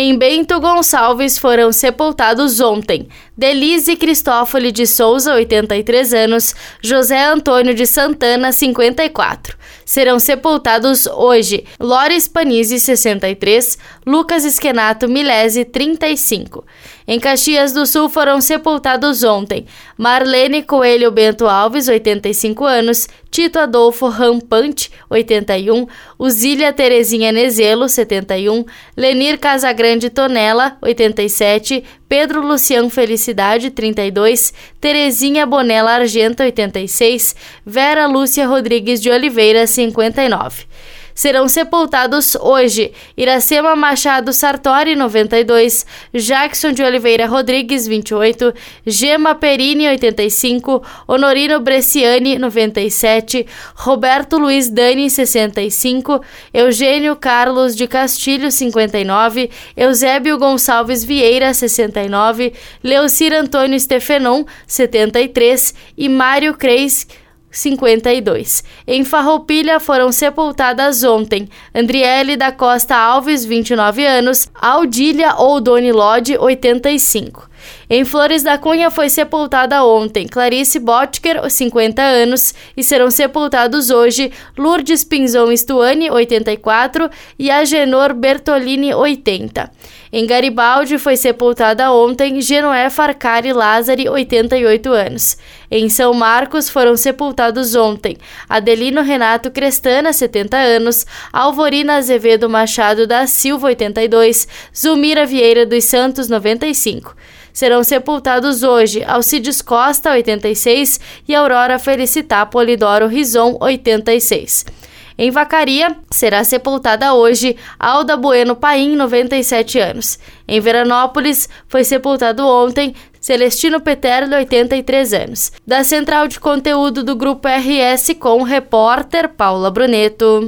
Em Bento Gonçalves foram sepultados ontem Delise Cristófoli de Souza, 83 anos, José Antônio de Santana, 54. Serão sepultados hoje Lores Panizzi, 63, Lucas Esquenato Milese, 35. Em Caxias do Sul foram sepultados ontem Marlene Coelho Bento Alves, 85 anos, Tito Adolfo Rampante, 81, Uzília Terezinha Nezelo, 71, Lenir Casagrande Tonella, 87, Pedro Luciano Felicidade, 32, Terezinha Bonella Argenta, 86, Vera Lúcia Rodrigues de Oliveira, 59 serão sepultados hoje. Iracema Machado Sartori, 92, Jackson de Oliveira Rodrigues, 28, Gema Perini, 85, Honorino Bresciani, 97, Roberto Luiz Dani, 65, Eugênio Carlos de Castilho, 59, Eusébio Gonçalves Vieira, 69, Leocir Antônio Stefenon, 73 e Mário Creis, 52. Em Farroupilha foram sepultadas ontem Andriele da Costa Alves, 29 anos, Aldília Oldoni Lodge, 85. Em Flores da Cunha foi sepultada ontem Clarice Botker, 50 anos, e serão sepultados hoje Lourdes Pinzon Stuani, 84, e Agenor Bertolini, 80. Em Garibaldi foi sepultada ontem Genoé Farcari Lázari, 88 anos. Em São Marcos foram sepultados ontem Adelino Renato Crestana, 70 anos, Alvorina Azevedo Machado da Silva, 82, Zulmira Vieira dos Santos, 95. Serão sepultados hoje Alcides Costa, 86, e Aurora Felicitá Polidoro Rison, 86. Em Vacaria, será sepultada hoje Alda Bueno Paim, 97 anos. Em Veranópolis, foi sepultado ontem Celestino Peterlo, 83 anos. Da central de conteúdo do Grupo RS com o repórter Paula Bruneto.